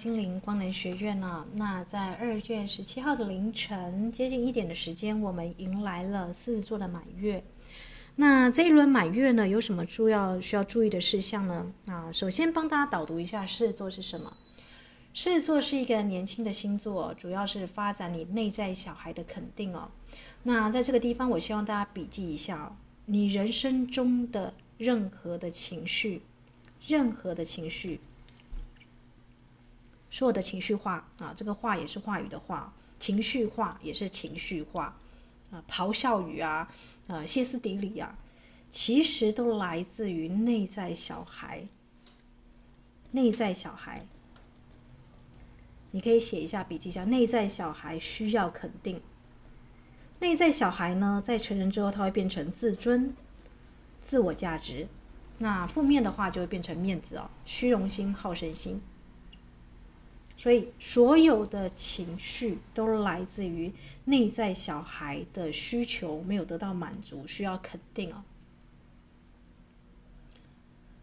金陵光能学院呢、那在二月十七号的凌晨接近一点的时间，我们迎来了狮子座的满月。那这一轮满月呢，有什么重要需要注意的事项呢？啊，首先帮大家导读一下狮子座是什么。狮子座是一个年轻的星座，主要是发展你内在小孩的肯定哦。那在这个地方，我希望大家笔记一下哦，你人生中的任何的情绪，任何的情绪。所有的情绪化啊，这个话也是话语的话，情绪化也是情绪化，啊，咆哮语啊，呃，歇斯底里啊，其实都来自于内在小孩。内在小孩，你可以写一下笔记一下，内在小孩需要肯定。内在小孩呢，在成人之后，他会变成自尊、自我价值，那负面的话就会变成面子哦，虚荣心、好胜心。所以，所有的情绪都来自于内在小孩的需求没有得到满足，需要肯定哦。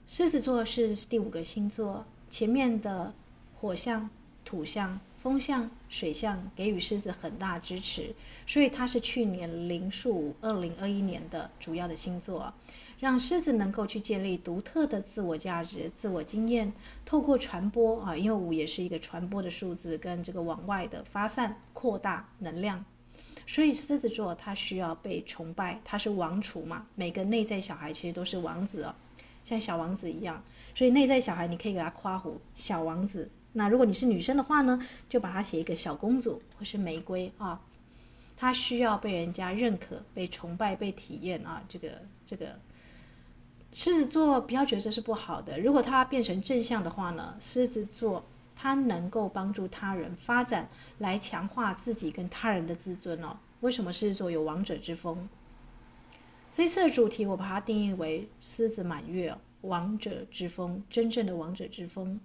狮子座是第五个星座，前面的火象、土象、风象、水象给予狮子很大支持，所以它是去年灵数二零二一年的主要的星座。让狮子能够去建立独特的自我价值、自我经验，透过传播啊，因为五也是一个传播的数字，跟这个往外的发散、扩大能量，所以狮子座它需要被崇拜，它是王储嘛。每个内在小孩其实都是王子哦，像小王子一样。所以内在小孩你可以给他夸胡小王子。那如果你是女生的话呢，就把它写一个小公主或是玫瑰啊，它需要被人家认可、被崇拜、被体验啊，这个这个。狮子座不要觉得这是不好的，如果它变成正向的话呢，狮子座它能够帮助他人发展，来强化自己跟他人的自尊哦。为什么狮子座有王者之风？这次的主题我把它定义为狮子满月，王者之风，真正的王者之风。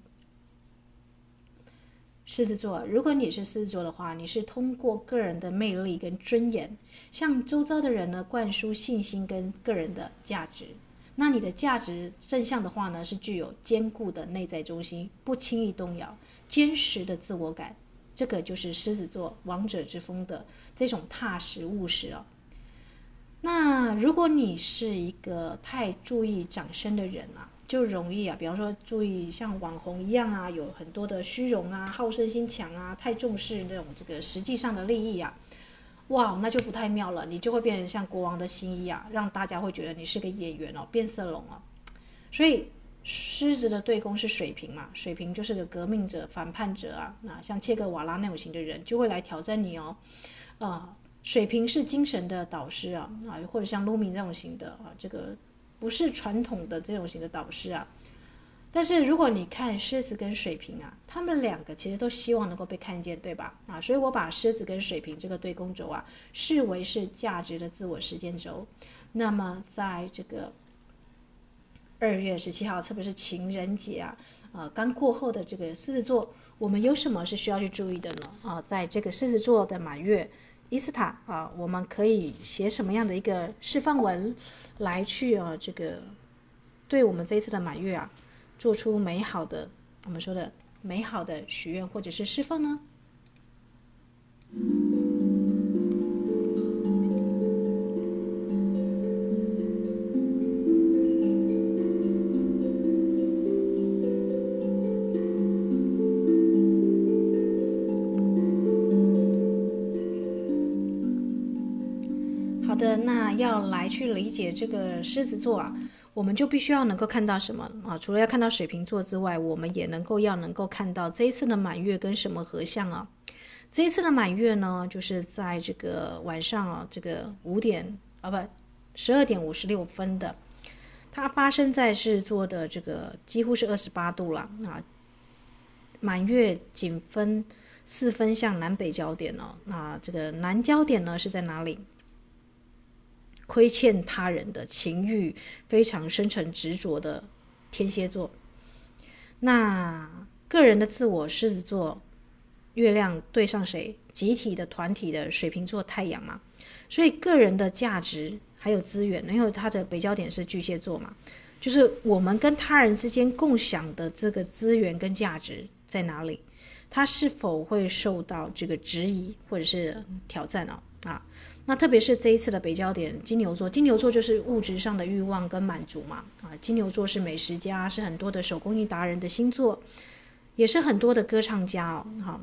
狮子座，如果你是狮子座的话，你是通过个人的魅力跟尊严，向周遭的人呢灌输信心跟个人的价值。那你的价值正向的话呢，是具有坚固的内在中心，不轻易动摇，坚实的自我感，这个就是狮子座王者之风的这种踏实务实哦。那如果你是一个太注意掌声的人啊，就容易啊，比方说注意像网红一样啊，有很多的虚荣啊，好胜心强啊，太重视那种这个实际上的利益啊。哇，那就不太妙了，你就会变成像国王的新衣啊，让大家会觉得你是个演员哦，变色龙哦。所以狮子的对宫是水瓶嘛，水瓶就是个革命者、反叛者啊。那像切格瓦拉那种型的人就会来挑战你哦。啊、呃，水瓶是精神的导师啊，啊，或者像卢米这种型的啊，这个不是传统的这种型的导师啊。但是如果你看狮子跟水瓶啊，他们两个其实都希望能够被看见，对吧？啊，所以我把狮子跟水瓶这个对宫轴啊，视为是价值的自我实践轴。那么在这个二月十七号，特别是情人节啊，呃，刚过后的这个狮子座，我们有什么是需要去注意的呢？啊，在这个狮子座的满月伊斯塔啊，我们可以写什么样的一个释放文来去啊，这个对我们这一次的满月啊。做出美好的，我们说的美好的许愿或者是释放呢？好的，那要来去理解这个狮子座啊。我们就必须要能够看到什么啊？除了要看到水瓶座之外，我们也能够要能够看到这一次的满月跟什么合相啊？这一次的满月呢，就是在这个晚上啊，这个五点啊不，十二点五十六分的，它发生在狮子座的这个几乎是二十八度了啊。满月仅分四分向南北焦点哦，那这个南焦点呢是在哪里？亏欠他人的情欲非常深沉执着的天蝎座，那个人的自我狮子座，月亮对上谁？集体的团体的水瓶座太阳嘛，所以个人的价值还有资源，因为他的北焦点是巨蟹座嘛，就是我们跟他人之间共享的这个资源跟价值，在哪里？他是否会受到这个质疑或者是挑战呢？那特别是这一次的北焦点，金牛座，金牛座就是物质上的欲望跟满足嘛。啊，金牛座是美食家，是很多的手工艺达人的星座，也是很多的歌唱家哦。好。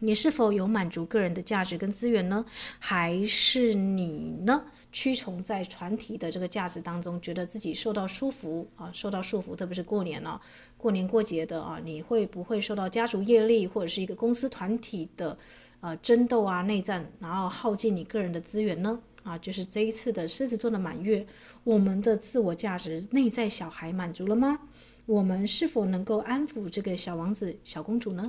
你是否有满足个人的价值跟资源呢？还是你呢？屈从在团体的这个价值当中，觉得自己受到束缚啊，受到束缚，特别是过年了，过年过节的啊，你会不会受到家族业力或者是一个公司团体的呃争斗啊、内战，然后耗尽你个人的资源呢？啊，就是这一次的狮子座的满月，我们的自我价值、内在小孩满足了吗？我们是否能够安抚这个小王子、小公主呢？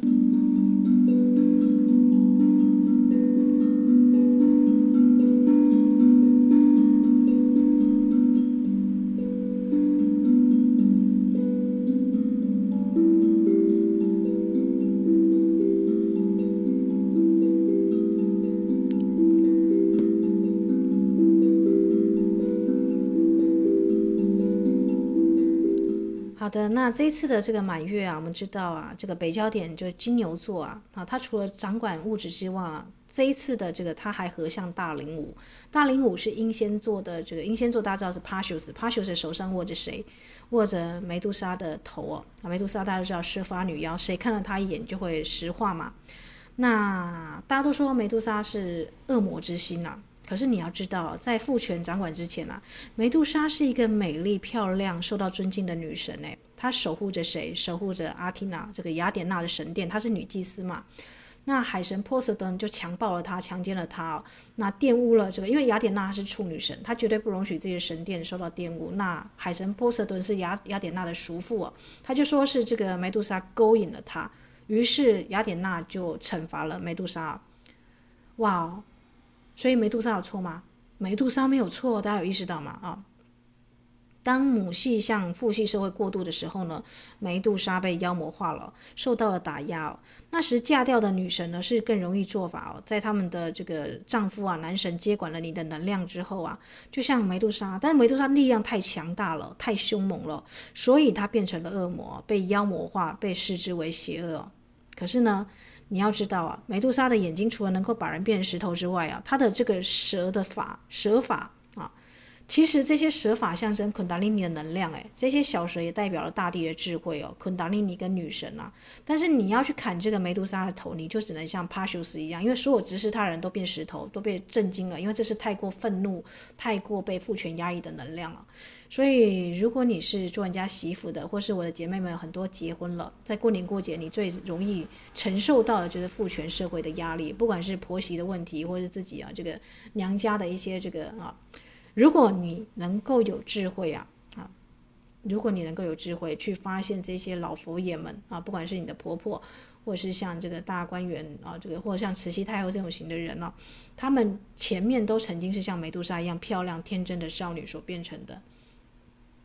好的，那这一次的这个满月啊，我们知道啊，这个北焦点就是金牛座啊，啊，它除了掌管物质之外，这一次的这个它还合向大铃舞，大铃舞是英仙座的这个英仙座，大家知道是 Perseus，Perseus 手上握着谁？握着梅杜莎的头哦，啊，梅杜莎大家都知道蛇发女妖，谁看了她一眼就会石化嘛。那大家都说梅杜莎是恶魔之心呐、啊。可是你要知道，在父权掌管之前啊，梅杜莎是一个美丽漂亮、受到尊敬的女神诶，她守护着谁？守护着阿提娜这个雅典娜的神殿，她是女祭司嘛。那海神波塞冬就强暴了她，强奸了她，那玷污了这个，因为雅典娜是处女神，她绝对不容许自己的神殿受到玷污。那海神波塞冬是雅雅典娜的叔父哦，他就说是这个梅杜莎勾引了他，于是雅典娜就惩罚了梅杜莎。哇！所以梅杜莎有错吗？梅杜莎没有错，大家有意识到吗？啊，当母系向父系社会过渡的时候呢，梅杜莎被妖魔化了，受到了打压哦。那时嫁掉的女神呢，是更容易做法哦，在他们的这个丈夫啊，男神接管了你的能量之后啊，就像梅杜莎，但是梅杜莎力量太强大了，太凶猛了，所以她变成了恶魔，被妖魔化，被视之为邪恶。可是呢，你要知道啊，梅杜莎的眼睛除了能够把人变成石头之外啊，它的这个蛇的法蛇法啊，其实这些蛇法象征昆达里尼的能量，诶，这些小蛇也代表了大地的智慧哦，昆达里尼跟女神啊。但是你要去砍这个梅杜莎的头，你就只能像帕修斯一样，因为所有直视他人都变石头，都被震惊了，因为这是太过愤怒、太过被父权压抑的能量了。所以，如果你是做人家媳妇的，或是我的姐妹们很多结婚了，在过年过节，你最容易承受到的就是父权社会的压力，不管是婆媳的问题，或是自己啊这个娘家的一些这个啊，如果你能够有智慧啊啊，如果你能够有智慧去发现这些老佛爷们啊，不管是你的婆婆，或是像这个大观园啊，这个或者像慈禧太后这种型的人呢，他们前面都曾经是像梅杜莎一样漂亮天真的少女所变成的。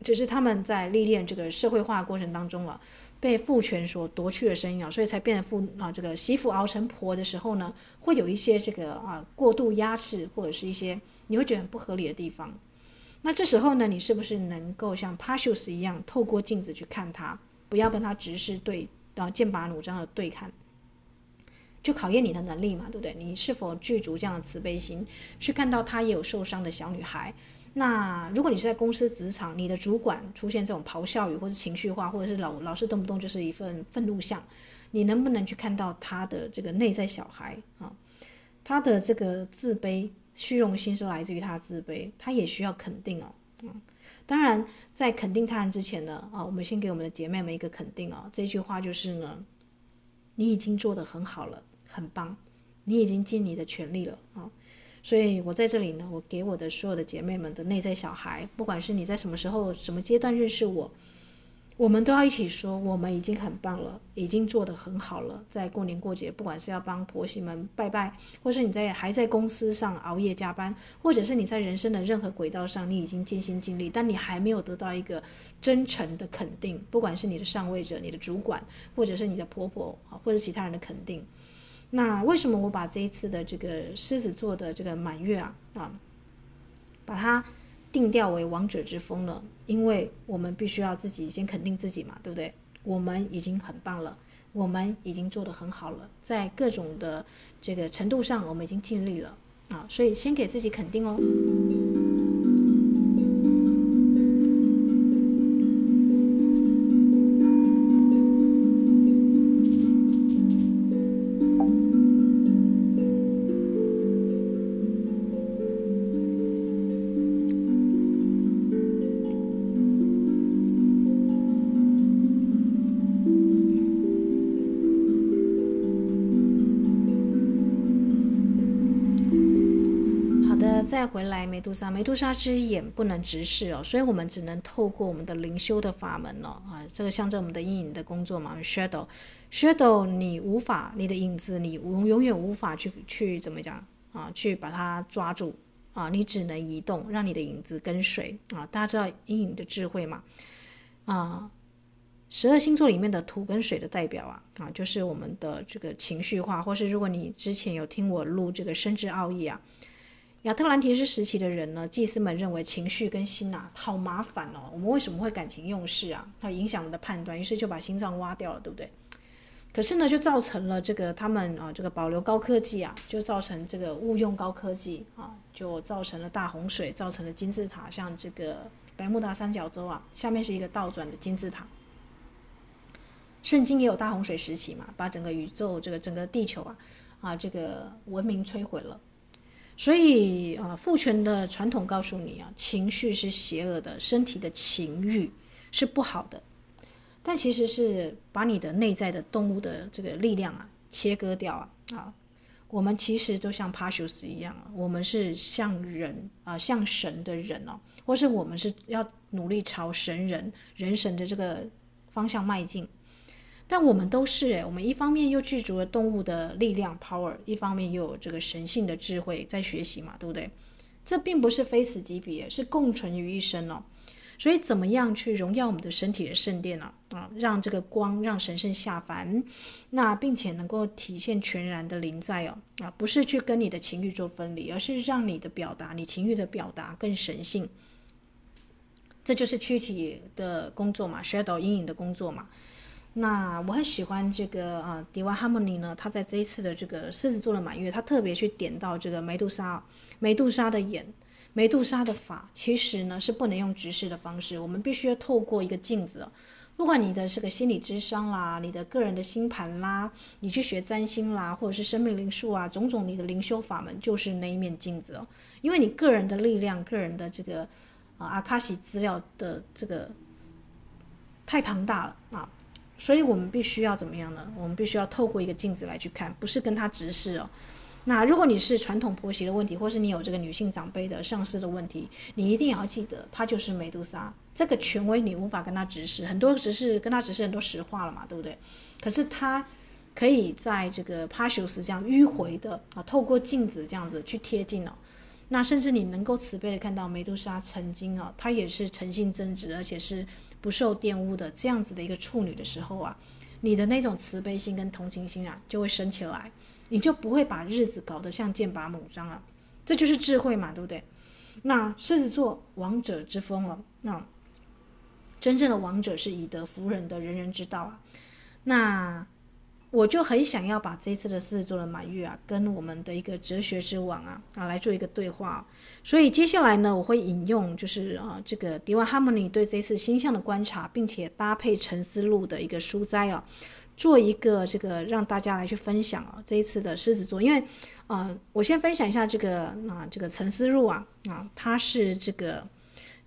只是他们在历练这个社会化过程当中了，被父权所夺去了声音啊，所以才变得父啊这个媳妇熬成婆的时候呢，会有一些这个啊过度压制或者是一些你会觉得很不合理的地方。那这时候呢，你是不是能够像帕修斯一样，透过镜子去看他，不要跟他直视对啊剑拔弩张的对看，就考验你的能力嘛，对不对？你是否具足这样的慈悲心，去看到他也有受伤的小女孩？那如果你是在公司职场，你的主管出现这种咆哮语，或者情绪化，或者是老老是动不动就是一份愤怒相，你能不能去看到他的这个内在小孩啊？他的这个自卑、虚荣心是来自于他自卑，他也需要肯定哦。嗯，当然在肯定他人之前呢，啊，我们先给我们的姐妹们一个肯定哦。这句话就是呢，你已经做得很好了，很棒，你已经尽你的全力了啊。所以我在这里呢，我给我的所有的姐妹们的内在小孩，不管是你在什么时候、什么阶段认识我，我们都要一起说，我们已经很棒了，已经做得很好了。在过年过节，不管是要帮婆媳们拜拜，或是你在还在公司上熬夜加班，或者是你在人生的任何轨道上，你已经尽心尽力，但你还没有得到一个真诚的肯定，不管是你的上位者、你的主管，或者是你的婆婆啊，或者其他人的肯定。那为什么我把这一次的这个狮子座的这个满月啊啊，把它定调为王者之风呢？因为我们必须要自己先肯定自己嘛，对不对？我们已经很棒了，我们已经做得很好了，在各种的这个程度上，我们已经尽力了啊，所以先给自己肯定哦。再回来，梅杜莎，梅杜莎之眼不能直视哦，所以我们只能透过我们的灵修的法门哦，啊，这个象征我们的阴影的工作嘛，shadow，shadow，你无法，你的影子，你永永远无法去去怎么讲啊，去把它抓住啊，你只能移动，让你的影子跟随啊。大家知道阴影的智慧嘛？啊，十二星座里面的土跟水的代表啊，啊，就是我们的这个情绪化，或是如果你之前有听我录这个生之奥义啊。亚特兰提斯时期的人呢，祭司们认为情绪跟心啊，好麻烦哦。我们为什么会感情用事啊？它影响我们的判断，于是就把心脏挖掉了，对不对？可是呢，就造成了这个他们啊，这个保留高科技啊，就造成这个误用高科技啊，就造成了大洪水，造成了金字塔，像这个百慕大三角洲啊，下面是一个倒转的金字塔。圣经也有大洪水时期嘛，把整个宇宙这个整个地球啊啊这个文明摧毁了。所以啊，父权的传统告诉你啊，情绪是邪恶的，身体的情欲是不好的。但其实是把你的内在的动物的这个力量啊切割掉啊啊！我们其实都像帕修斯一样，我们是像人啊，像神的人哦，或是我们是要努力朝神人人神的这个方向迈进。但我们都是诶，我们一方面又具足了动物的力量 power，一方面又有这个神性的智慧在学习嘛，对不对？这并不是非此即彼，是共存于一身哦。所以怎么样去荣耀我们的身体的圣殿呢？啊，让这个光让神圣下凡，那并且能够体现全然的临在哦啊，不是去跟你的情欲做分离，而是让你的表达，你情欲的表达更神性。这就是躯体的工作嘛，shadow 阴影的工作嘛。那我很喜欢这个啊，Divine Harmony 呢，他在这一次的这个狮子座的满月，他特别去点到这个梅杜莎，梅杜莎的眼，梅杜莎的法，其实呢是不能用直视的方式，我们必须要透过一个镜子，不管你的这个心理智商啦，你的个人的星盘啦，你去学占星啦，或者是生命灵数啊，种种你的灵修法门，就是那一面镜子哦，因为你个人的力量，个人的这个啊阿卡西资料的这个太庞大了啊。所以我们必须要怎么样呢？我们必须要透过一个镜子来去看，不是跟他直视哦。那如果你是传统婆媳的问题，或是你有这个女性长辈的上司的问题，你一定要记得，他就是梅杜莎这个权威，你无法跟他直视，很多直视跟他直视很多实话了嘛，对不对？可是他可以在这个帕修斯这样迂回的啊，透过镜子这样子去贴近哦。那甚至你能够慈悲的看到梅杜莎曾经啊，她也是诚信正直，而且是。不受玷污的这样子的一个处女的时候啊，你的那种慈悲心跟同情心啊就会升起来，你就不会把日子搞得像剑拔弩张了，这就是智慧嘛，对不对？那狮子座王者之风了，那真正的王者是以德服人的人人之道啊，那。我就很想要把这一次的狮子座的满月啊，跟我们的一个哲学之王啊啊来做一个对话，所以接下来呢，我会引用就是啊这个 Divine Harmony 对这次星象的观察，并且搭配沉思录的一个书斋啊，做一个这个让大家来去分享啊这一次的狮子座，因为啊我先分享一下这个啊这个沉思录啊啊他是这个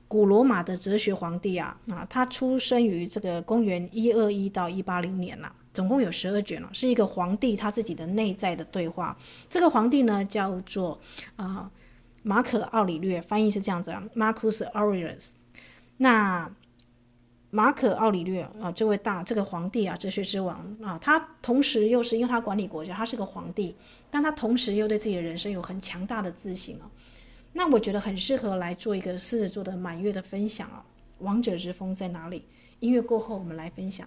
古罗马的哲学皇帝啊啊他出生于这个公元一二一到一八零年呐、总共有十二卷了，是一个皇帝他自己的内在的对话。这个皇帝呢叫做啊、马可奥里略，翻译是这样子啊，Marcus Aurelius。那马可奥里略啊，这位大这个皇帝啊，哲学之王啊，他同时又是因为他管理国家，他是个皇帝，但他同时又对自己的人生有很强大的自信啊。那我觉得很适合来做一个狮子座的满月的分享啊。王者之风在哪里？音乐过后我们来分享。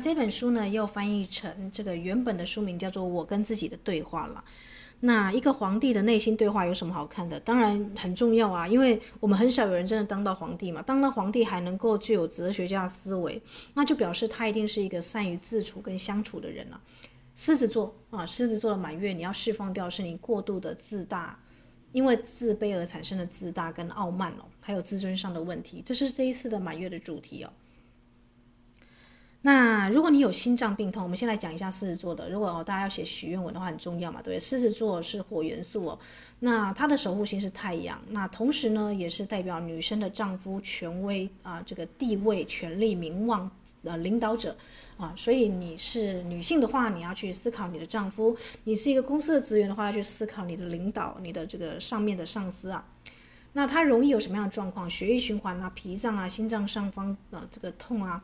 这本书呢又翻译成这个原本的书名叫做《我跟自己的对话》了。那一个皇帝的内心对话有什么好看的？当然很重要啊，因为我们很少有人真的当到皇帝嘛。当到皇帝还能够具有哲学家思维，那就表示他一定是一个善于自处跟相处的人了。狮子座啊，狮子座的满月，你要释放掉是你过度的自大，因为自卑而产生的自大跟傲慢哦，还有自尊上的问题，这是这一次的满月的主题哦。那如果你有心脏病痛，我们先来讲一下狮子座的。如果哦大家要写许愿文的话，很重要嘛，对不对？狮子座是火元素哦，那它的守护星是太阳，那同时呢也是代表女生的丈夫、权威啊，这个地位、权力、名望呃领导者啊。所以你是女性的话，你要去思考你的丈夫；你是一个公司的职员的话，要去思考你的领导、你的这个上面的上司啊。那它容易有什么样的状况？血液循环啊、脾脏啊、心脏上方啊这个痛啊。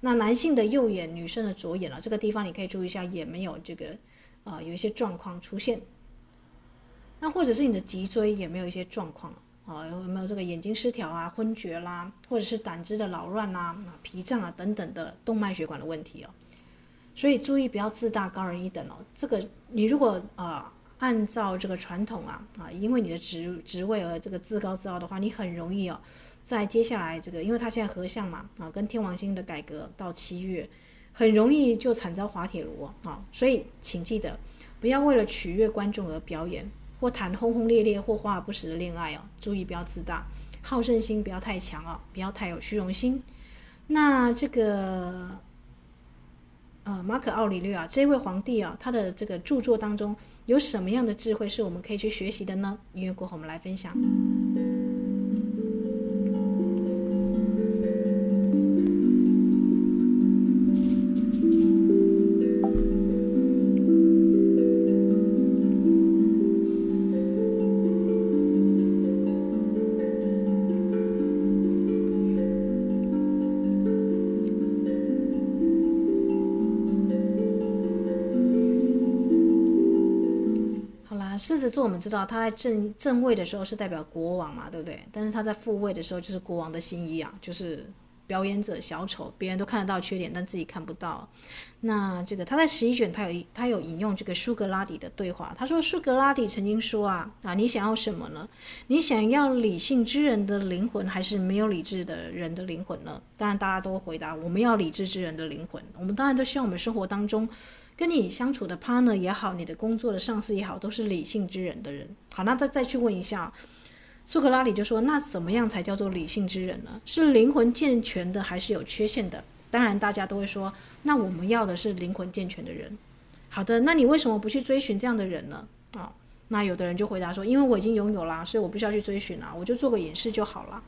那男性的右眼，女生的左眼了，这个地方你可以注意一下，也没有这个，啊、有一些状况出现。那或者是你的脊椎也没有一些状况啊，有没有这个眼睛失调啊、昏厥啦，或者是胆汁的扰乱啦、脾脏啊等等的动脉血管的问题哦。所以注意不要自大高人一等哦。这个你如果啊、按照这个传统啊啊，因为你的职职位而这个自高自傲的话，你很容易哦。在接下来这个，因为他现在合相嘛，啊，跟天王星的改革到七月，很容易就惨遭滑铁卢啊，所以请记得，不要为了取悦观众而表演，或谈轰轰烈烈或华而不实的恋爱哦，注意不要自大，好胜心不要太强啊，不要太有虚荣心。那这个，呃，马可奥里略啊，这位皇帝啊，他的这个著作当中有什么样的智慧是我们可以去学习的呢？音乐过后我们来分享。子座，我们知道他在正正位的时候是代表国王嘛，对不对？但是他在复位的时候就是国王的新衣啊，就是表演者小丑，别人都看得到缺点，但自己看不到。那这个他在十一卷，他有他有引用这个苏格拉底的对话，他说苏格拉底曾经说啊啊，你想要什么呢？你想要理性之人的灵魂，还是没有理智的人的灵魂呢？当然大家都回答，我们要理智之人的灵魂。我们当然都希望我们生活当中。跟你相处的 partner 也好，你的工作的上司也好，都是理性之人的人。好，那再再去问一下，苏格拉底就说：那怎么样才叫做理性之人呢？是灵魂健全的，还是有缺陷的？当然，大家都会说，那我们要的是灵魂健全的人。好的，那你为什么不去追寻这样的人呢？啊、那有的人就回答说：因为我已经拥有了，所以我不需要去追寻了，我就做个演示就好了。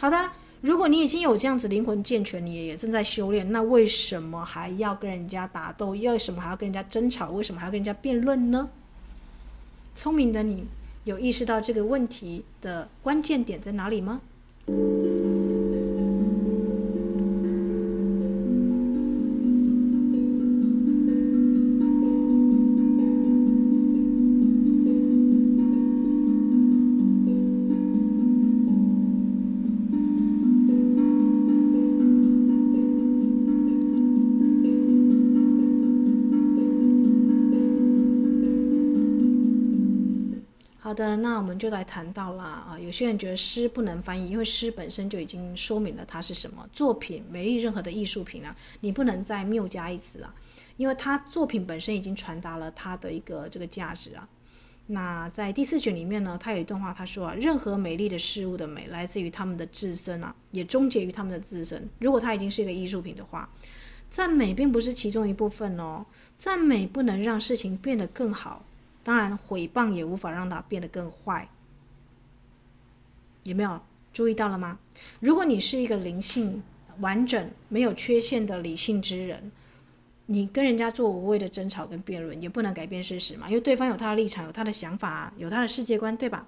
好的。如果你已经有这样子灵魂健全，你也正在修炼，那为什么还要跟人家打斗？为什么还要跟人家争吵？为什么还要跟人家辩论呢？聪明的你，有意识到这个问题的关键点在哪里吗？好的，那我们就来谈到了啊。有些人觉得诗不能翻译，因为诗本身就已经说明了它是什么作品。美丽任何的艺术品啊，你不能再谬加一词啊，因为它作品本身已经传达了它的一个这个价值啊。那在第四卷里面呢，它有一段话，他说啊，任何美丽的事物的美来自于他们的自身啊，也终结于他们的自身。如果它已经是一个艺术品的话，赞美并不是其中一部分哦，赞美不能让事情变得更好。当然，毁谤也无法让它变得更坏。有没有注意到了吗？如果你是一个灵性完整、没有缺陷的理性之人，你跟人家做无谓的争吵跟辩论，也不能改变事实嘛，因为对方有他的立场、有他的想法、有他的世界观，对吧？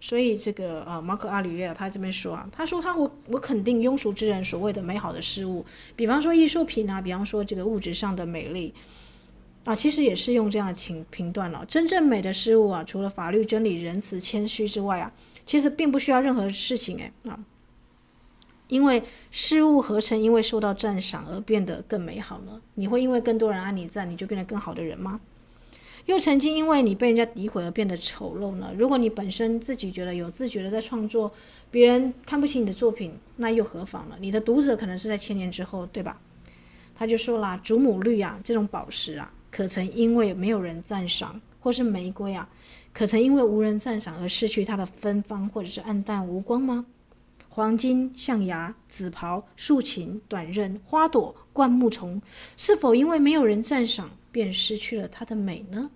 所以这个呃，马可·阿里略他这边说啊，他说他我我肯定庸俗之人所谓的美好的事物，比方说艺术品啊，比方说这个物质上的美丽。啊，其实也是用这样的评评断了。真正美的事物啊，除了法律、真理、仁慈、谦虚之外啊，其实并不需要任何事情哎啊。因为事物何曾因为受到赞赏而变得更美好呢？你会因为更多人按你赞，你就变得更好的人吗？又曾经因为你被人家诋毁而变得丑陋呢？如果你本身自己觉得有自觉的在创作，别人看不起你的作品，那又何妨呢？你的读者可能是在千年之后，对吧？他就说啦，祖母绿啊，这种宝石啊，可曾因为没有人赞赏，或是玫瑰啊，可曾因为无人赞赏而失去它的芬芳，或者是黯淡无光吗？黄金、象牙、紫袍、竖琴、短刃、花朵、灌木丛，是否因为没有人赞赏，便失去了它的美呢？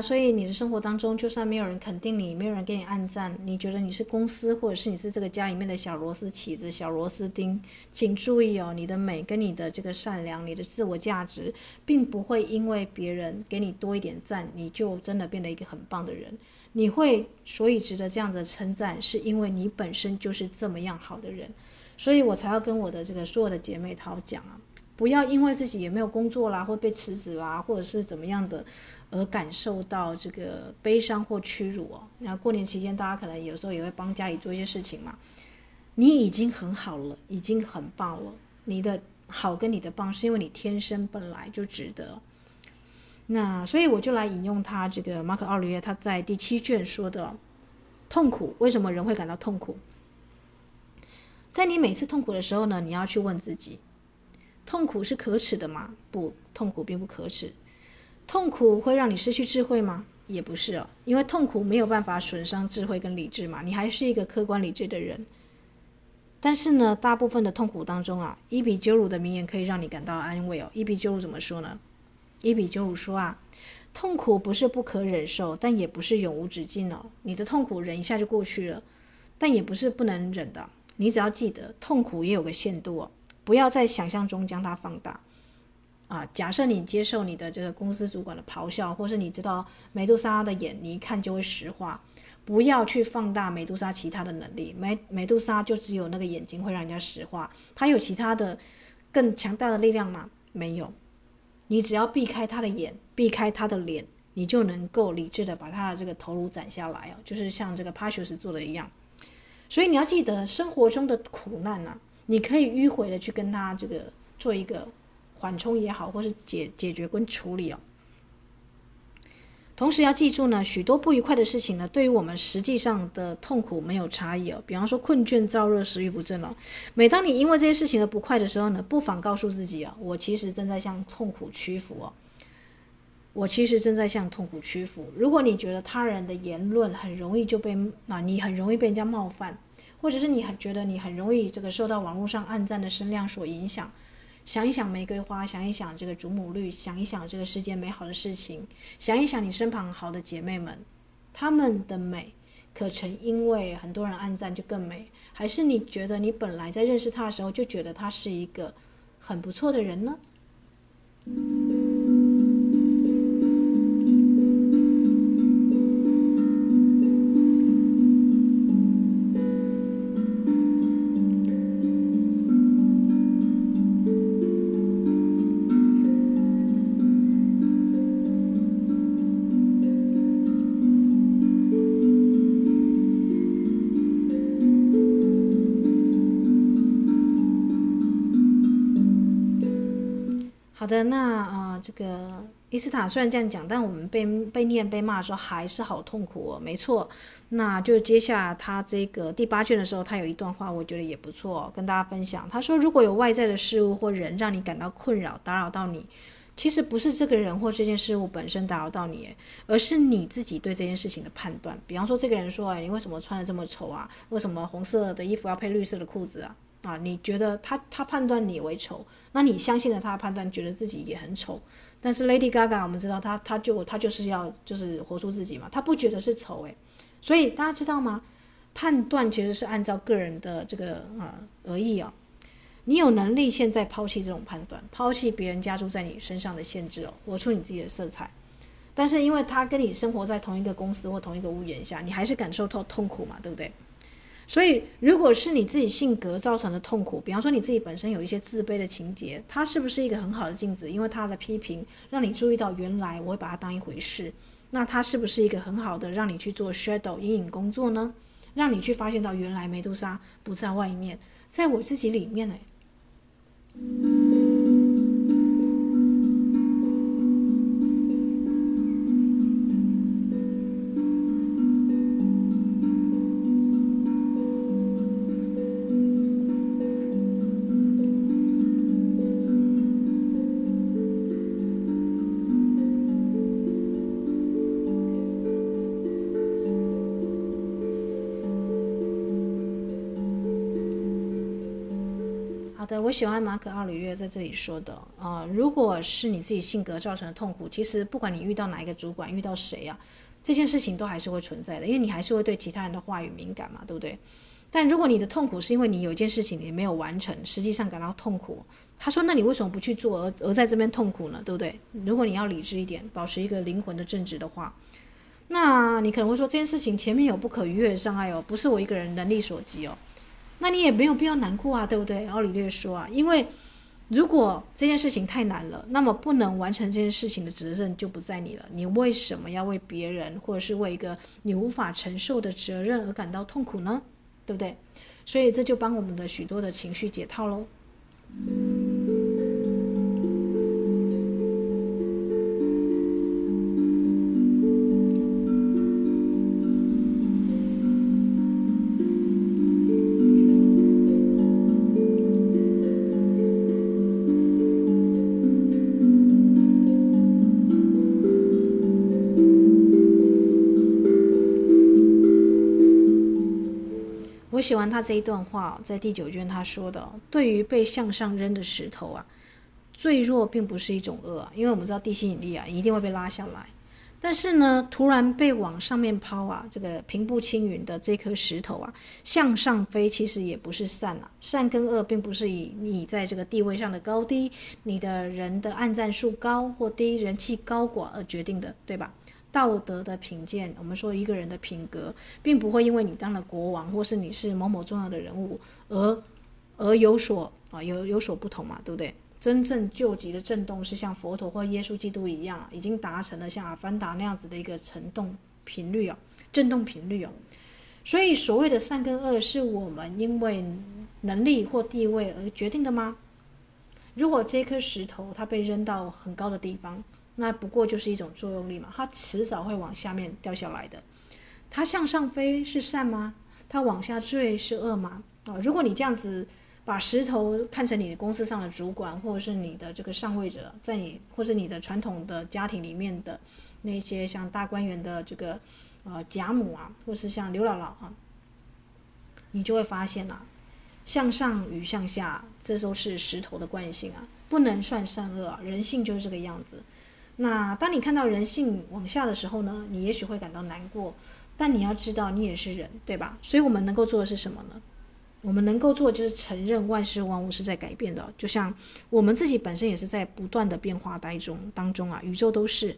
所以你的生活当中，就算没有人肯定你，没有人给你按赞，你觉得你是公司，或者是你是这个家里面的小螺丝起子、小螺丝钉，请注意哦，你的美跟你的这个善良、你的自我价值，并不会因为别人给你多一点赞，你就真的变得一个很棒的人。你会所以值得这样子称赞，是因为你本身就是这么样好的人，所以我才要跟我的这个所有的姐妹淘讲啊，不要因为自己也没有工作啦，或被辞职啦，或者是怎么样的。而感受到这个悲伤或屈辱哦。那过年期间，大家可能有时候也会帮家里做一些事情嘛。你已经很好了，已经很棒了。你的好跟你的棒，是因为你天生本来就值得。那所以我就来引用他这个马可奥里约他在第七卷说的：痛苦，为什么人会感到痛苦？在你每次痛苦的时候呢，你要去问自己：痛苦是可耻的吗？不，痛苦并不可耻。痛苦会让你失去智慧吗？也不是哦，因为痛苦没有办法损伤智慧跟理智嘛，你还是一个客观理智的人。但是呢，大部分的痛苦当中啊，伊比鸠鲁的名言可以让你感到安慰哦。伊比鸠鲁怎么说呢？伊比鸠鲁说啊，痛苦不是不可忍受，但也不是永无止境哦。你的痛苦忍一下就过去了，但也不是不能忍的。你只要记得，痛苦也有个限度哦，不要在想象中将它放大。啊，假设你接受你的这个公司主管的咆哮，或是你知道美杜莎的眼，你一看就会石化，不要去放大美杜莎其他的能力。美美杜莎就只有那个眼睛会让人家石化，它有其他的更强大的力量吗？没有。你只要避开他的眼，避开他的脸，你就能够理智的把他的这个头颅斩下来哦，就是像这个帕修斯做的一样。所以你要记得，生活中的苦难呢、你可以迂回的去跟他这个做一个。缓冲也好，或是解解决跟处理哦。同时要记住呢，许多不愉快的事情呢，对于我们实际上的痛苦没有差异哦。比方说困倦、燥热、食欲不振哦。每当你因为这些事情而不快的时候呢，不妨告诉自己啊，我其实正在向痛苦屈服哦。我其实正在向痛苦屈服。如果你觉得他人的言论很容易就被啊，你很容易被人家冒犯，或者是你很觉得你很容易这个受到网络上暗赞的声量所影响。想一想玫瑰花，想一想这个祖母绿，想一想这个世界美好的事情，想一想你身旁好的姐妹们，她们的美可曾因为很多人暗赞就更美？还是你觉得你本来在认识她的时候就觉得她是一个很不错的人呢？好的，那呃，这个伊斯塔虽然这样讲，但我们被被念被骂的时候还是好痛苦哦。没错，那就接下他这个第八卷的时候，他有一段话，我觉得也不错，跟大家分享。他说，如果有外在的事物或人让你感到困扰、打扰到你，其实不是这个人或这件事物本身打扰到你，而是你自己对这件事情的判断。比方说，这个人说：“哎，你为什么穿得这么丑啊？为什么红色的衣服要配绿色的裤子啊？”啊，你觉得他他判断你为丑，那你相信了他的判断，觉得自己也很丑。但是 Lady Gaga，我们知道他他就他就是要就是活出自己嘛，他不觉得是丑诶。所以大家知道吗？判断其实是按照个人的这个啊而异啊。你有能力现在抛弃这种判断，抛弃别人加诸在你身上的限制哦，活出你自己的色彩。但是因为他跟你生活在同一个公司或同一个屋檐下，你还是感受到痛苦嘛，对不对？所以如果是你自己性格造成的痛苦，比方说你自己本身有一些自卑的情节，它是不是一个很好的镜子？因为他的批评让你注意到原来我会把它当一回事，那它是不是一个很好的让你去做 shadow 阴影工作呢？让你去发现到原来梅杜莎不在外面，在我自己里面呢。喜欢马可奥里略在这里说的啊、如果是你自己性格造成的痛苦，其实不管你遇到哪一个主管，遇到谁啊，这件事情都还是会存在的，因为你还是会对其他人的话语敏感嘛，对不对？但如果你的痛苦是因为你有一件事情你没有完成，实际上感到痛苦，他说，那你为什么不去做，而而在这边痛苦呢？对不对？如果你要理智一点，保持一个灵魂的正直的话，那你可能会说，这件事情前面有不可逾越的障碍哦，不是我一个人能力所及哦。那你也没有必要难过啊，对不对？奥里略说啊，因为如果这件事情太难了，那么不能完成这件事情的责任就不在你了。你为什么要为别人或者是为一个你无法承受的责任而感到痛苦呢？对不对？所以这就帮我们的许多的情绪解套喽。喜欢他这一段话，在第九卷他说的：“对于被向上扔的石头啊，坠落并不是一种恶，因为我们知道地心引力啊，一定会被拉下来。但是呢，突然被往上面抛啊，这个平步青云的这颗石头啊，向上飞，其实也不是善啊。善跟恶并不是以你在这个地位上的高低，你的人的暗赞数高或低，人气高寡而决定的，对吧？”道德的品鉴，我们说一个人的品格，并不会因为你当了国王，或是你是某某重要的人物，而而有所啊有有所不同嘛，对不对？真正救急的震动是像佛陀或耶稣基督一样，已经达成了像阿凡达那样子的一个震动频率哦，震动频率哦。所以所谓的善跟恶，是我们因为能力或地位而决定的吗？如果这颗石头它被扔到很高的地方，那不过就是一种作用力嘛，它迟早会往下面掉下来的。它向上飞是善吗？它往下坠是恶吗？啊，如果你这样子把石头看成你的公司上的主管，或者是你的这个上位者，在你或者你的传统的家庭里面的那些像大观园的这个呃贾母啊，或是像刘姥姥啊，你就会发现啊，向上与向下，这都是石头的惯性啊，不能算善恶啊，人性就是这个样子。那当你看到人性往下的时候呢，你也许会感到难过，但你要知道你也是人，对吧？所以我们能够做的是什么呢？我们能够做就是承认万事万物是在改变的，就像我们自己本身也是在不断的变化当中当中啊，宇宙都是。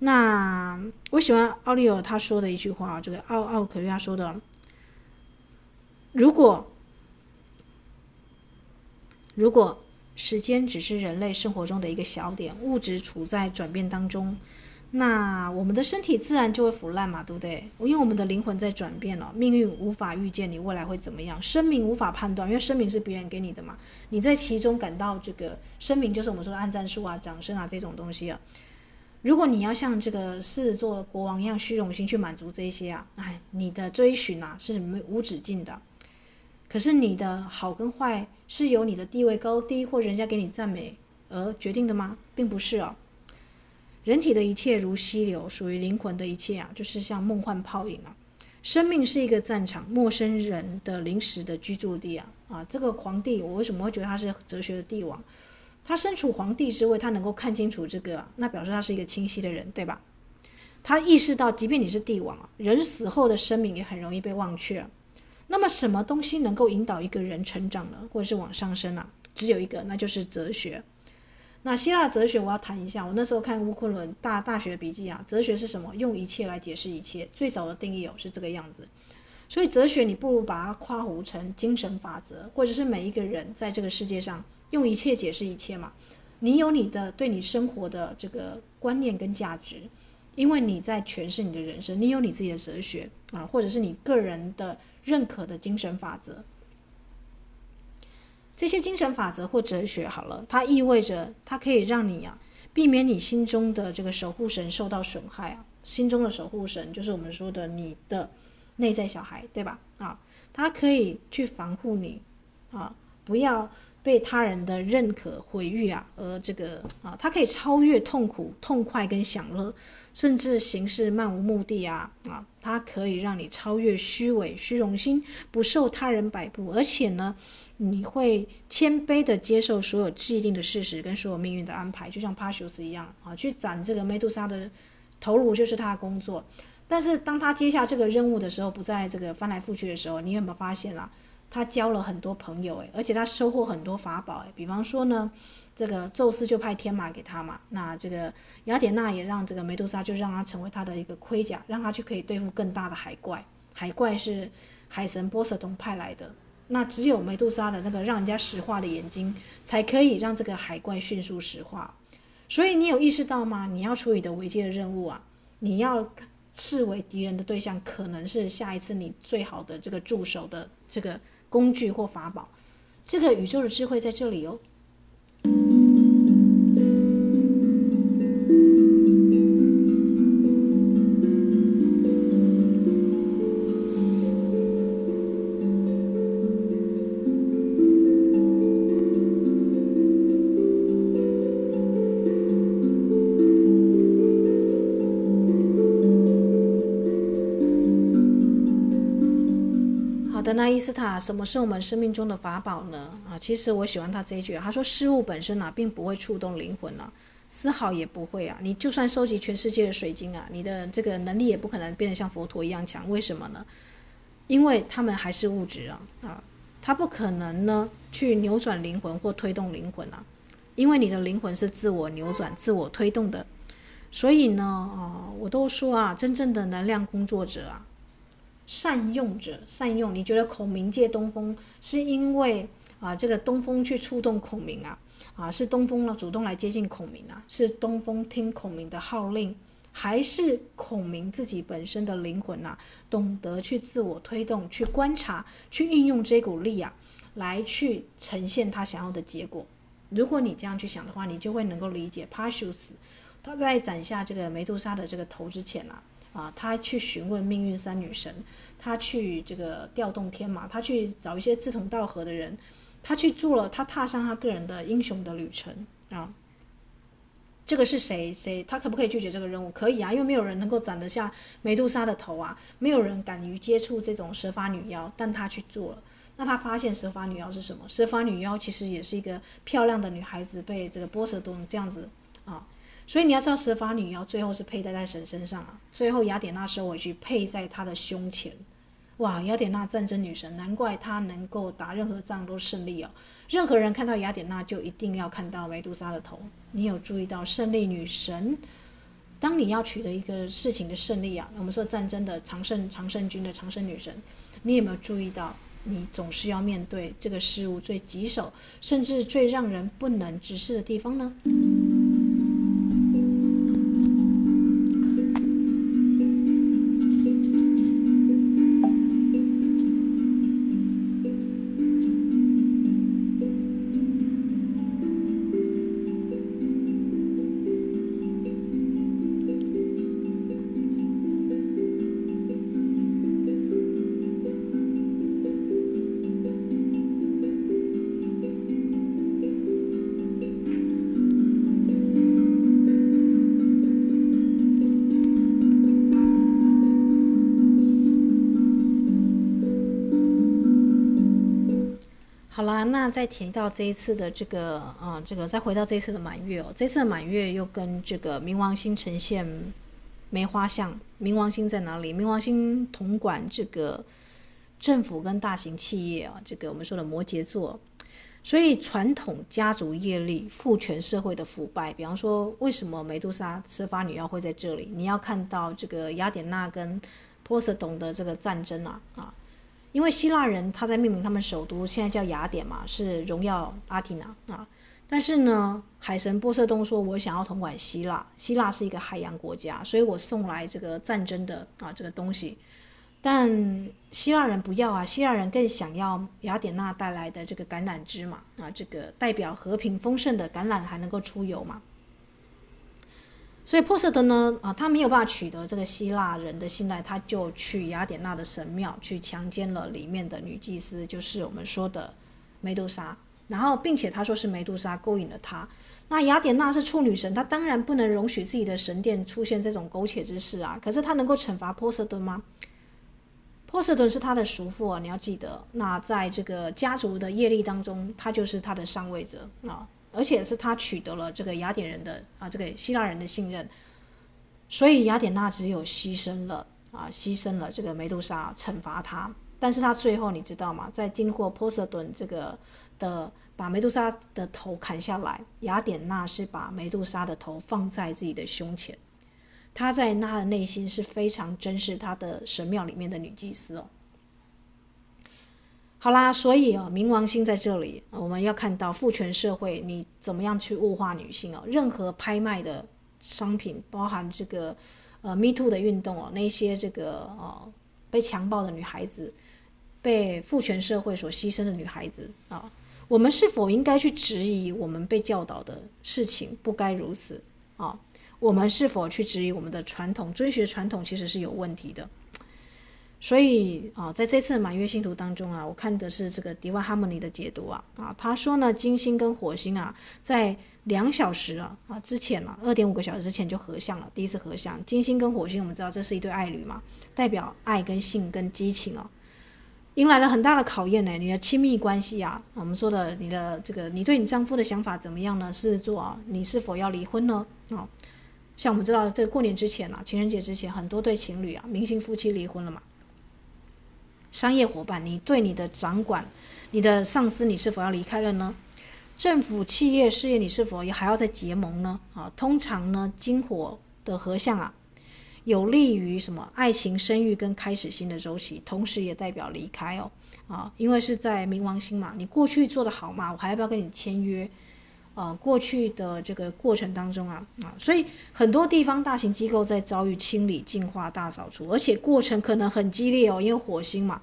那我喜欢奥利尔他说的一句话，这个奥奥可瑞亚说的，如果如果。时间只是人类生活中的一个小点，物质处在转变当中，那我们的身体自然就会腐烂嘛，对不对？因为我们的灵魂在转变了，命运无法预见你未来会怎么样，生命无法判断，因为生命是别人给你的嘛。你在其中感到这个生命，就是我们说的暗战术啊、掌声啊这种东西啊。如果你要像这个狮子座国王一样虚荣心去满足这些啊，哎，你的追寻啊是没无止境的。可是你的好跟坏是由你的地位高低或人家给你赞美而决定的吗？并不是哦。人体的一切如溪流，属于灵魂的一切啊，就是像梦幻泡影啊。生命是一个战场，陌生人的临时的居住地啊啊！这个皇帝，我为什么会觉得他是哲学的帝王？他身处皇帝之位，他能够看清楚这个，那表示他是一个清晰的人，对吧？他意识到，即便你是帝王啊，人死后的生命也很容易被忘却。那么什么东西能够引导一个人成长呢？或者是往上升啊？只有一个，那就是哲学。那希腊哲学我要谈一下。我那时候看乌昆仑大大学笔记啊，哲学是什么？用一切来解释一切。最早的定义哦是这个样子。所以哲学你不如把它夸糊成精神法则，或者是每一个人在这个世界上用一切解释一切嘛。你有你的对你生活的这个观念跟价值。因为你在诠释你的人生，你有你自己的哲学啊，或者是你个人的认可的精神法则。这些精神法则或哲学，好了，它意味着它可以让你啊，避免你心中的这个守护神受到损害啊。心中的守护神就是我们说的你的内在小孩，对吧？啊，它可以去防护你啊，不要。被他人的认可毁誉啊，而这个啊，它可以超越痛苦、痛快跟享乐，甚至行事漫无目的啊啊，它可以让你超越虚伪、虚荣心，不受他人摆布，而且呢，你会谦卑地接受所有既定的事实跟所有命运的安排，就像帕修斯一样啊，去斩这个梅杜莎的头颅就是他的工作。但是当他接下这个任务的时候，不在这个翻来覆去的时候，你有没有发现啦？他交了很多朋友，诶，而且他收获很多法宝，诶，比方说呢，这个宙斯就派天马给他嘛，那这个雅典娜也让这个梅杜莎就让他成为他的一个盔甲，让他去可以对付更大的海怪，海怪是海神波塞冬派来的，那只有梅杜莎的那个让人家石化的眼睛，才可以让这个海怪迅速石化。所以你有意识到吗？你要处理的危机的任务啊，你要视为敌人的对象，可能是下一次你最好的这个助手的这个。工具或法宝，这个宇宙的智慧在这里哦。那伊斯塔，什么是我们生命中的法宝呢？啊，其实我喜欢他这一句，他说事物本身啊，并不会触动灵魂啊，丝毫也不会啊。你就算收集全世界的水晶啊，你的这个能力也不可能变得像佛陀一样强。为什么呢？因为他们还是物质啊，啊，他不可能呢去扭转灵魂或推动灵魂啊，因为你的灵魂是自我扭转、自我推动的。所以呢，啊，我都说啊，真正的能量工作者啊。善用者，善用。你觉得孔明借东风，是因为啊，这个东风去触动孔明啊，啊，是东风呢主动来接近孔明啊，是东风听孔明的号令，还是孔明自己本身的灵魂啊，懂得去自我推动，去观察，去运用这股力啊，来去呈现他想要的结果。如果你这样去想的话，你就会能够理解帕修斯他在斩下这个梅杜莎的这个头之前啊。啊，他去询问命运三女神，他去这个调动天马，他去找一些志同道合的人，他去做了，他踏上他个人的英雄的旅程啊。这个是谁？谁？他可不可以拒绝这个任务？可以啊，因为没有人能够斩得下梅杜莎的头啊，没有人敢于接触这种蛇发女妖，但他去做了。那他发现蛇发女妖是什么？蛇发女妖其实也是一个漂亮的女孩子，被这个波塞冬这样子啊。所以你要知道，蛇发女妖最后是佩戴在神身上啊。最后雅典娜收回去，佩在她的胸前。哇，雅典娜战争女神，难怪她能够打任何仗都胜利哦。任何人看到雅典娜，就一定要看到梅杜莎的头。你有注意到胜利女神？当你要取得一个事情的胜利啊，我们说战争的常胜常胜军的常胜女神，你有没有注意到，你总是要面对这个事物最棘手，甚至最让人不能直视的地方呢？再提到这一次的这个，啊、这个再回到这一次的满月哦，这次的满月又跟这个冥王星呈现梅花相。冥王星在哪里？冥王星统管这个政府跟大型企业啊，这个我们说的摩羯座。所以传统家族业力、父权社会的腐败，比方说，为什么美杜莎蛇发女妖会在这里？你要看到这个雅典娜跟波塞冬的这个战争啊啊！因为希腊人他在命名他们首都，现在叫雅典嘛，是荣耀阿提娜啊。但是呢，海神波塞冬说：“我想要统管希腊，希腊是一个海洋国家，所以我送来这个战争的啊这个东西。”但希腊人不要啊，希腊人更想要雅典娜带来的这个橄榄枝嘛，啊，这个代表和平丰盛的橄榄还能够出油嘛。所以波塞顿呢，啊，他没有办法取得这个希腊人的信赖，他就去雅典娜的神庙去强奸了里面的女祭司，就是我们说的梅杜莎。然后，并且他说是梅杜莎勾引了他。那雅典娜是处女神，她当然不能容许自己的神殿出现这种苟且之事啊。可是她能够惩罚波塞顿吗？波塞顿是他的叔父啊，你要记得。那在这个家族的业力当中，他就是他的上位者啊，而且是他取得了这个雅典人的啊，这个希腊人的信任。所以雅典娜只有牺牲了啊，牺牲了这个梅杜莎，惩罚他。但是他最后你知道吗？在经过波塞顿这个的把梅杜莎的头砍下来，雅典娜是把梅杜莎的头放在自己的胸前。他在他的内心是非常珍视他的神庙里面的女祭司哦。好啦，所以哦，冥王星在这里，我们要看到父权社会你怎么样去物化女性哦。任何拍卖的商品，包含这个呃 Me Too 的运动哦，那些这个呃被强暴的女孩子，被父权社会所牺牲的女孩子啊，我们是否应该去质疑我们被教导的事情不该如此啊？我们是否去质疑我们的传统？追学传统其实是有问题的。所以啊，在这次满月星图当中啊，我看的是这个迪瓦哈姆尼的解读啊啊，他说呢，金星跟火星啊，在两小时啊啊之前啊，二点五个小时之前就合相了，第一次合相。金星跟火星，我们知道这是一对爱侣嘛，代表爱跟性跟激情哦，迎来了很大的考验呢。你的亲密关系啊，我们说的你的这个，你对你丈夫的想法怎么样呢？是做啊，你是否要离婚呢？啊？像我们知道，这过年之前啊，情人节之前，很多对情侣啊，明星夫妻离婚了嘛。商业伙伴，你对你的掌管、你的上司，你是否要离开了呢？政府、企业、事业，你是否也还要再结盟呢？啊，通常呢，金火的合相啊，有利于什么？爱情、生育跟开始新的周期，同时也代表离开哦。啊，因为是在冥王星嘛，你过去做得好嘛，我还要不要跟你签约？呃，过去的这个过程当中啊啊，所以很多地方大型机构在遭遇清理、净化、大扫除，而且过程可能很激烈哦，因为火星嘛，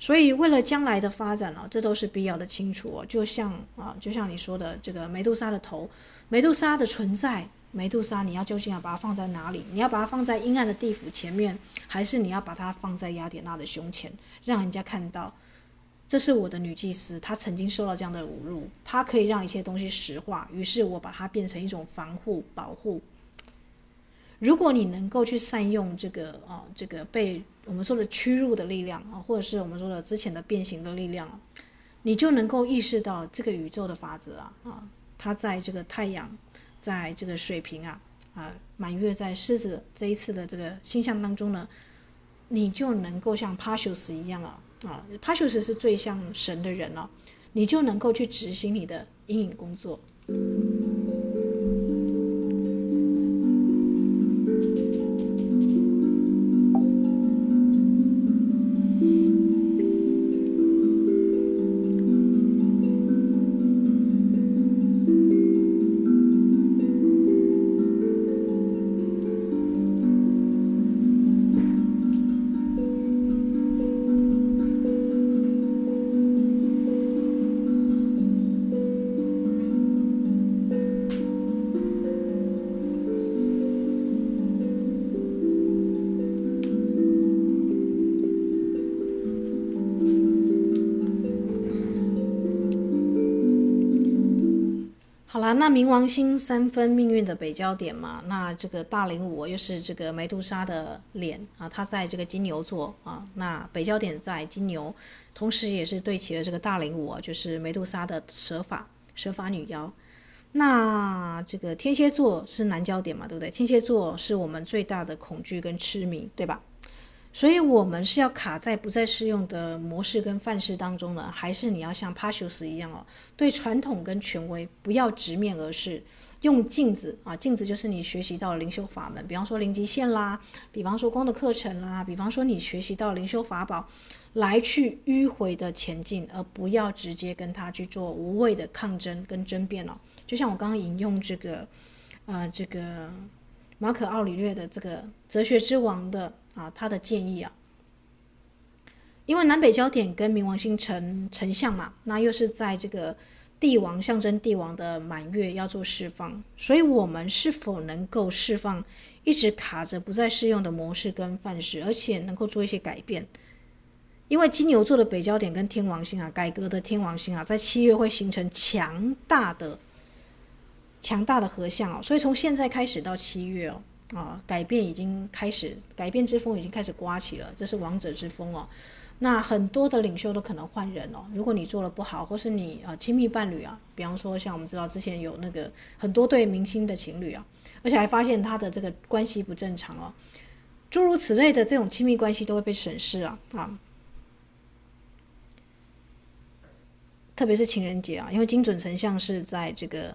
所以为了将来的发展哦，这都是必要的清除哦。就像啊，就像你说的这个梅杜莎的头，梅杜莎的存在，梅杜莎你要究竟要把它放在哪里？你要把它放在阴暗的地府前面，还是你要把它放在雅典娜的胸前，让人家看到？这是我的女祭司，她曾经受到这样的侮辱，她可以让一切东西石化，于是我把它变成一种防护保护。如果你能够去善用这个啊，这个被我们说的屈辱的力量啊，或者是我们说的之前的变形的力量，你就能够意识到这个宇宙的法则啊啊，它在这个太阳，在这个水瓶啊啊，满月在狮子这一次的这个星象当中呢，你就能够像帕修斯一样啊。啊，帕修斯是最像神的人了，你就能够去执行你的阴影工作。冥王星三分命运的北焦点嘛，那这个大灵五又是这个梅杜莎的脸啊，它在这个金牛座啊，那北焦点在金牛，同时也是对齐了这个大灵五，就是梅杜莎的蛇法蛇法女妖。那这个天蝎座是南焦点嘛，对不对？天蝎座是我们最大的恐惧跟痴迷，对吧？所以，我们是要卡在不再适用的模式跟范式当中呢，还是你要像帕修斯一样哦，对传统跟权威不要直面而视，用镜子啊，镜子就是你学习到灵修法门，比方说零极限啦，比方说光的课程啦，比方说你学习到灵修法宝，来去迂回的前进，而不要直接跟他去做无谓的抗争跟争辩哦。就像我刚刚引用这个，呃，这个马可奥里略的这个哲学之王的。啊，他的建议啊，因为南北焦点跟冥王星成成相嘛，那又是在这个帝王象征帝王的满月要做释放，所以我们是否能够释放一直卡着不再适用的模式跟范式，而且能够做一些改变？因为金牛座的北焦点跟天王星啊，改革的天王星啊，在七月会形成强大的强大的合相哦，所以从现在开始到七月哦。啊，改变已经开始，改变之风已经开始刮起了，这是王者之风哦。那很多的领袖都可能换人哦。如果你做的不好，或是你啊亲密伴侣啊，比方说像我们知道之前有那个很多对明星的情侣啊，而且还发现他的这个关系不正常哦，诸如此类的这种亲密关系都会被审视啊啊。特别是情人节啊，因为精准成像是在这个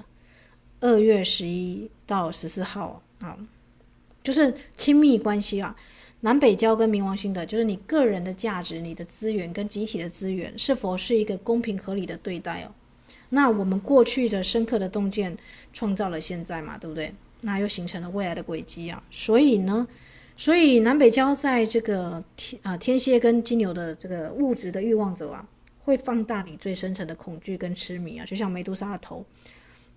二月十一到十四号啊。就是亲密关系啊，南北交跟冥王星的，就是你个人的价值、你的资源跟集体的资源是否是一个公平合理的对待哦？那我们过去的深刻的洞见创造了现在嘛，对不对？那又形成了未来的轨迹啊。所以呢，所以南北交在这个天啊天蝎跟金牛的这个物质的欲望者啊，会放大你最深层的恐惧跟痴迷啊，就像梅杜莎的头。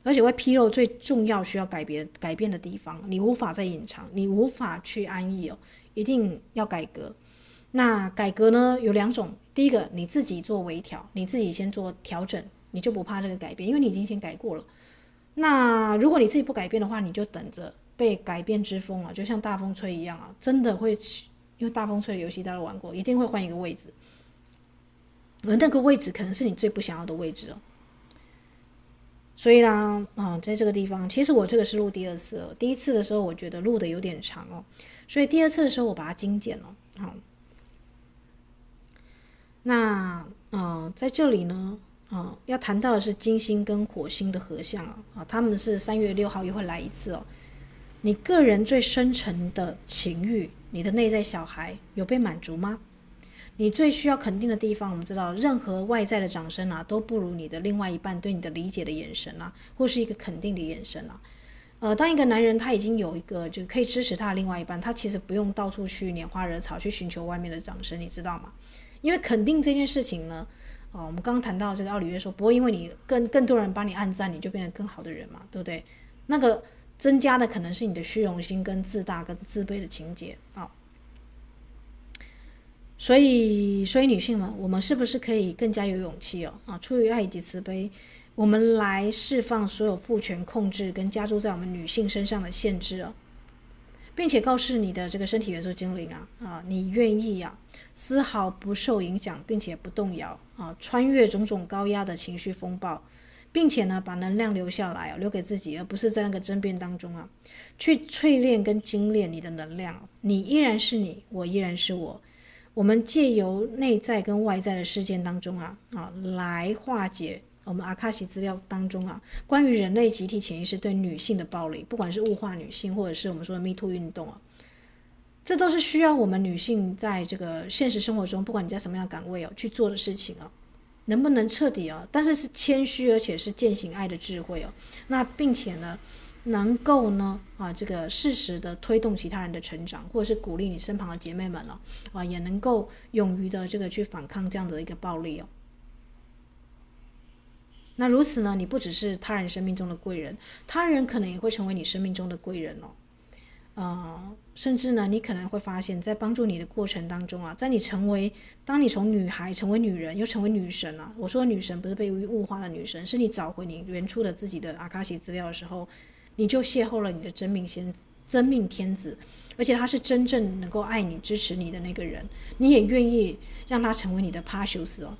而且会披露最重要需要改变改变的地方，你无法再隐藏，你无法去安逸哦，一定要改革。那改革呢，有两种，第一个你自己做微调，你自己先做调整，你就不怕这个改变，因为你已经先改过了。那如果你自己不改变的话，你就等着被改变之风啊，就像大风吹一样啊，真的会去，因为大风吹的游戏大家玩过，一定会换一个位置，而那个位置可能是你最不想要的位置哦。所以呢，啊，在这个地方，其实我这个是录第二次了。第一次的时候，我觉得录的有点长哦，所以第二次的时候，我把它精简了。好，那，嗯，在这里呢，啊，要谈到的是金星跟火星的合相啊，啊，他们是三月六号又会来一次哦。你个人最深层的情欲，你的内在小孩有被满足吗？你最需要肯定的地方，我们知道，任何外在的掌声啊，都不如你的另外一半对你的理解的眼神啊，或是一个肯定的眼神啊。呃，当一个男人他已经有一个就可以支持他的另外一半，他其实不用到处去拈花惹草去寻求外面的掌声，你知道吗？因为肯定这件事情呢，哦、呃，我们刚刚谈到这个奥里约说，不会因为你更更多人帮你按赞，你就变成更好的人嘛，对不对？那个增加的可能是你的虚荣心、跟自大、跟自卑的情节啊。所以，所以女性们，我们是不是可以更加有勇气哦？啊，出于爱以及慈悲，我们来释放所有父权控制跟加诸在我们女性身上的限制哦，并且告诉你的这个身体元素精灵啊，啊，你愿意呀，丝毫不受影响，并且不动摇啊，穿越种种高压的情绪风暴，并且呢，把能量留下来，留给自己，而不是在那个争辩当中啊，去淬炼跟精炼你的能量。你依然是你，我依然是我。我们借由内在跟外在的事件当中啊啊，来化解我们阿卡西资料当中啊，关于人类集体潜意识对女性的暴力，不管是物化女性，或者是我们说的 Me Too 运动啊，这都是需要我们女性在这个现实生活中，不管你在什么样的岗位哦，去做的事情啊，能不能彻底啊？但是是谦虚，而且是践行爱的智慧哦。那并且呢，能够呢啊，这个适时的推动其他人的成长，或者是鼓励你身旁的姐妹们了啊，也能够勇于的这个去反抗这样的一个暴力哦。那如此呢，你不只是他人生命中的贵人，他人可能也会成为你生命中的贵人哦。呃，甚至呢，你可能会发现，在帮助你的过程当中啊，在你成为，当你从女孩成为女人，又成为女神啊，我说女神不是被物化的女神，是你找回你原初的自己的阿卡西资料的时候。你就邂逅了你的真命仙子、真命天子，而且他是真正能够爱你、支持你的那个人，你也愿意让他成为你的帕修斯哦。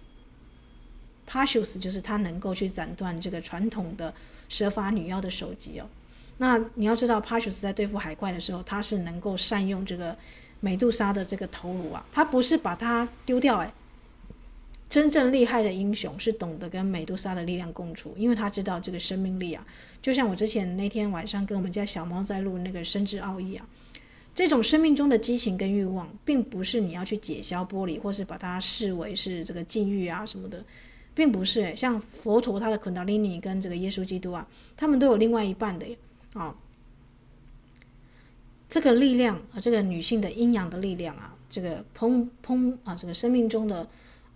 帕修斯就是他能够去斩断这个传统的蛇发女妖的手脚哦。那你要知道，帕修斯在对付海怪的时候，他是能够善用这个美杜莎的这个头颅啊，他不是把它丢掉哎。真正厉害的英雄是懂得跟美杜莎的力量共处，因为他知道这个生命力啊，就像我之前那天晚上跟我们家小猫在录那个生之奥义啊，这种生命中的激情跟欲望，并不是你要去解消剥离，或是把它视为是这个禁欲啊什么的，并不是。像佛陀他的昆达里尼跟这个耶稣基督啊，他们都有另外一半的啊，这个力量啊，这个女性的阴阳的力量啊，这个砰砰啊，这个生命中的。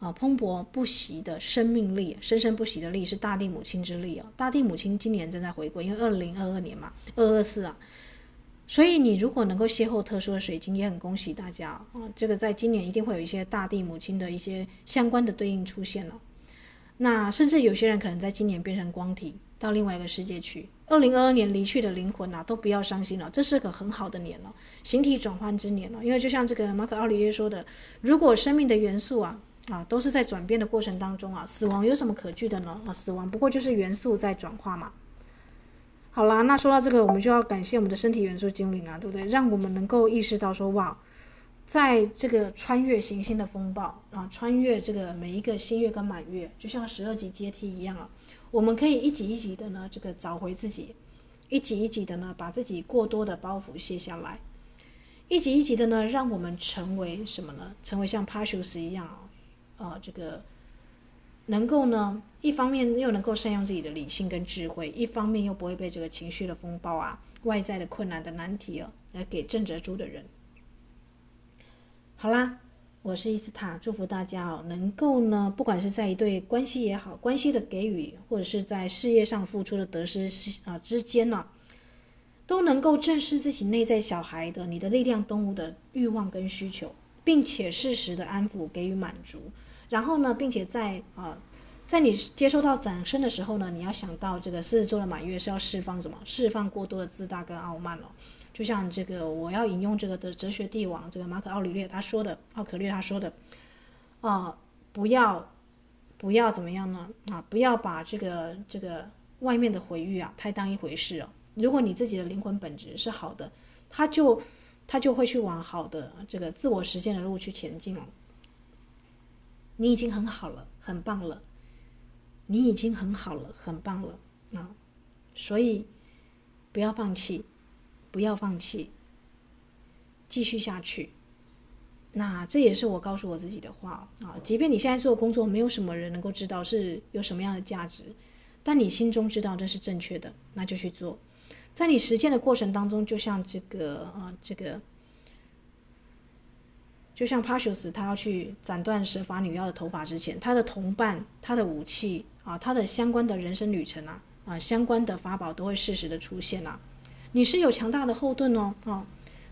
啊，蓬勃不息的生命力，生生不息的力是大地母亲之力啊！大地母亲今年正在回归，因为二零二二年嘛，二二四啊，所以你如果能够邂逅特殊的水晶，也很恭喜大家啊！这个在今年一定会有一些大地母亲的一些相关的对应出现了。那甚至有些人可能在今年变成光体，到另外一个世界去。二零二二年离去的灵魂啊，都不要伤心了，这是个很好的年了，形体转换之年了。因为就像这个马可奥里耶说的，如果生命的元素啊。啊，都是在转变的过程当中啊，死亡有什么可惧的呢？啊，死亡不过就是元素在转化嘛。好啦，那说到这个，我们就要感谢我们的身体元素精灵啊，对不对？让我们能够意识到说，哇，在这个穿越行星的风暴啊，穿越这个每一个新月跟满月，就像十二级阶梯一样啊，我们可以一级一级的呢，这个找回自己，一级一级的呢，把自己过多的包袱卸下来，一级一级的呢，让我们成为什么呢？成为像帕修斯一样啊。啊、呃，这个能够呢，一方面又能够善用自己的理性跟智慧，一方面又不会被这个情绪的风暴啊、外在的困难的难题啊，来给震慑住的人。好啦，我是伊斯塔，祝福大家哦，能够呢，不管是在一对关系也好，关系的给予，或者是在事业上付出的得失啊之间呢、都能够正视自己内在小孩的你的力量动物的欲望跟需求，并且适时的安抚给予满足。然后呢，并且在啊、呃，在你接收到掌声的时候呢，你要想到这个狮子座的满月是要释放什么？释放过多的自大跟傲慢了。就像这个，我要引用这个的哲学帝王这个马可奥里略他说的，奥可略他说的，啊、呃，不要，不要怎么样呢？啊，不要把这个这个外面的毁誉啊太当一回事哦。如果你自己的灵魂本质是好的，他就他就会去往好的这个自我实现的路去前进哦。你已经很好了，很棒了。你已经很好了，很棒了啊！所以不要放弃，不要放弃，继续下去。那这也是我告诉我自己的话啊！即便你现在做工作，没有什么人能够知道是有什么样的价值，但你心中知道这是正确的，那就去做。在你实践的过程当中，就像这个啊，这个。就像帕修斯，他要去斩断蛇发女妖的头发之前，他的同伴、他的武器啊、他的相关的人生旅程啊、啊相关的法宝都会适时的出现啊。你是有强大的后盾哦，啊，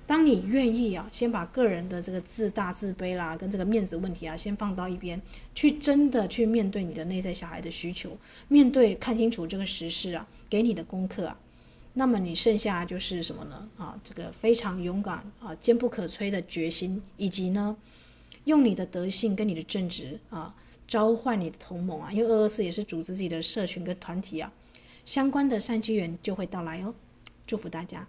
当你愿意啊，先把个人的这个自大、自卑啦，跟这个面子问题啊，先放到一边，去真的去面对你的内在小孩的需求，面对看清楚这个时事啊，给你的功课啊。那么你剩下就是什么呢？啊，这个非常勇敢啊，坚不可摧的决心，以及呢，用你的德性跟你的正直啊，召唤你的同盟啊，因为二二四也是组织自己的社群跟团体啊，相关的善机缘就会到来哦，祝福大家。